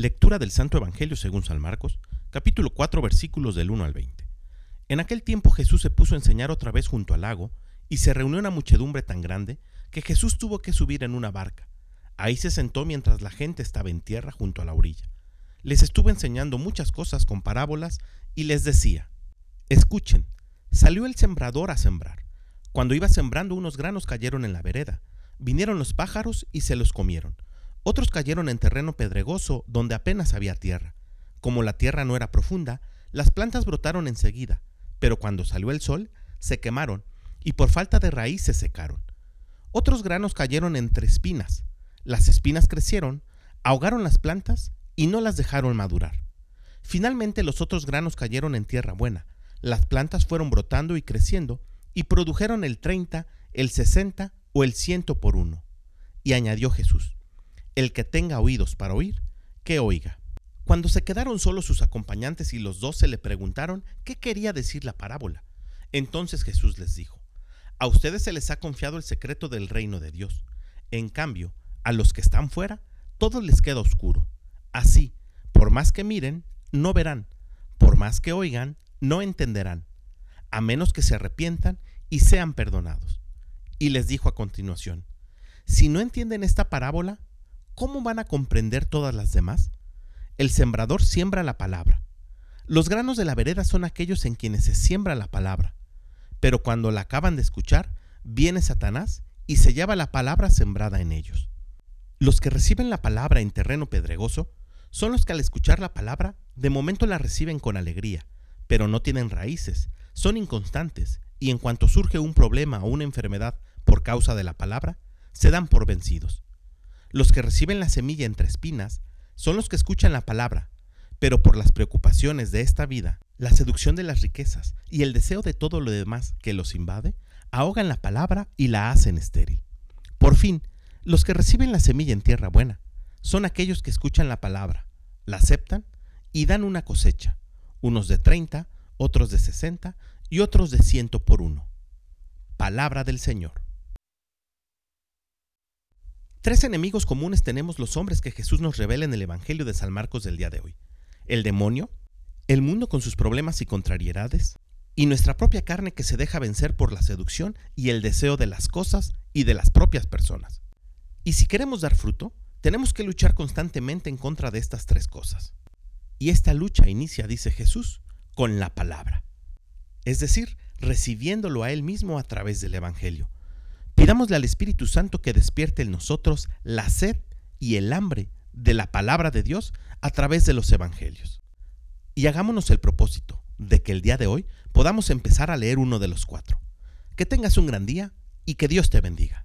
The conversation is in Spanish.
Lectura del Santo Evangelio según San Marcos, capítulo 4, versículos del 1 al 20. En aquel tiempo Jesús se puso a enseñar otra vez junto al lago, y se reunió una muchedumbre tan grande que Jesús tuvo que subir en una barca. Ahí se sentó mientras la gente estaba en tierra junto a la orilla. Les estuvo enseñando muchas cosas con parábolas y les decía, Escuchen, salió el sembrador a sembrar. Cuando iba sembrando unos granos cayeron en la vereda, vinieron los pájaros y se los comieron. Otros cayeron en terreno pedregoso donde apenas había tierra. Como la tierra no era profunda, las plantas brotaron enseguida, pero cuando salió el sol, se quemaron y por falta de raíz se secaron. Otros granos cayeron entre espinas. Las espinas crecieron, ahogaron las plantas y no las dejaron madurar. Finalmente los otros granos cayeron en tierra buena. Las plantas fueron brotando y creciendo y produjeron el 30, el 60 o el ciento por uno. Y añadió Jesús, el que tenga oídos para oír, que oiga. Cuando se quedaron solos sus acompañantes y los dos se le preguntaron qué quería decir la parábola, entonces Jesús les dijo, a ustedes se les ha confiado el secreto del reino de Dios. En cambio, a los que están fuera, todo les queda oscuro. Así, por más que miren, no verán, por más que oigan, no entenderán, a menos que se arrepientan y sean perdonados. Y les dijo a continuación, si no entienden esta parábola, ¿cómo van a comprender todas las demás? El sembrador siembra la palabra. Los granos de la vereda son aquellos en quienes se siembra la palabra. Pero cuando la acaban de escuchar, viene Satanás y se lleva la palabra sembrada en ellos. Los que reciben la palabra en terreno pedregoso son los que al escuchar la palabra de momento la reciben con alegría, pero no tienen raíces, son inconstantes y en cuanto surge un problema o una enfermedad por causa de la palabra, se dan por vencidos. Los que reciben la semilla entre espinas son los que escuchan la palabra, pero por las preocupaciones de esta vida, la seducción de las riquezas y el deseo de todo lo demás que los invade, ahogan la palabra y la hacen estéril. Por fin, los que reciben la semilla en tierra buena son aquellos que escuchan la palabra, la aceptan y dan una cosecha, unos de 30, otros de 60 y otros de ciento por uno. Palabra del Señor. Tres enemigos comunes tenemos los hombres que Jesús nos revela en el Evangelio de San Marcos del día de hoy. El demonio, el mundo con sus problemas y contrariedades, y nuestra propia carne que se deja vencer por la seducción y el deseo de las cosas y de las propias personas. Y si queremos dar fruto, tenemos que luchar constantemente en contra de estas tres cosas. Y esta lucha inicia, dice Jesús, con la palabra. Es decir, recibiéndolo a Él mismo a través del Evangelio Pidámosle al Espíritu Santo que despierte en nosotros la sed y el hambre de la palabra de Dios a través de los evangelios. Y hagámonos el propósito de que el día de hoy podamos empezar a leer uno de los cuatro. Que tengas un gran día y que Dios te bendiga.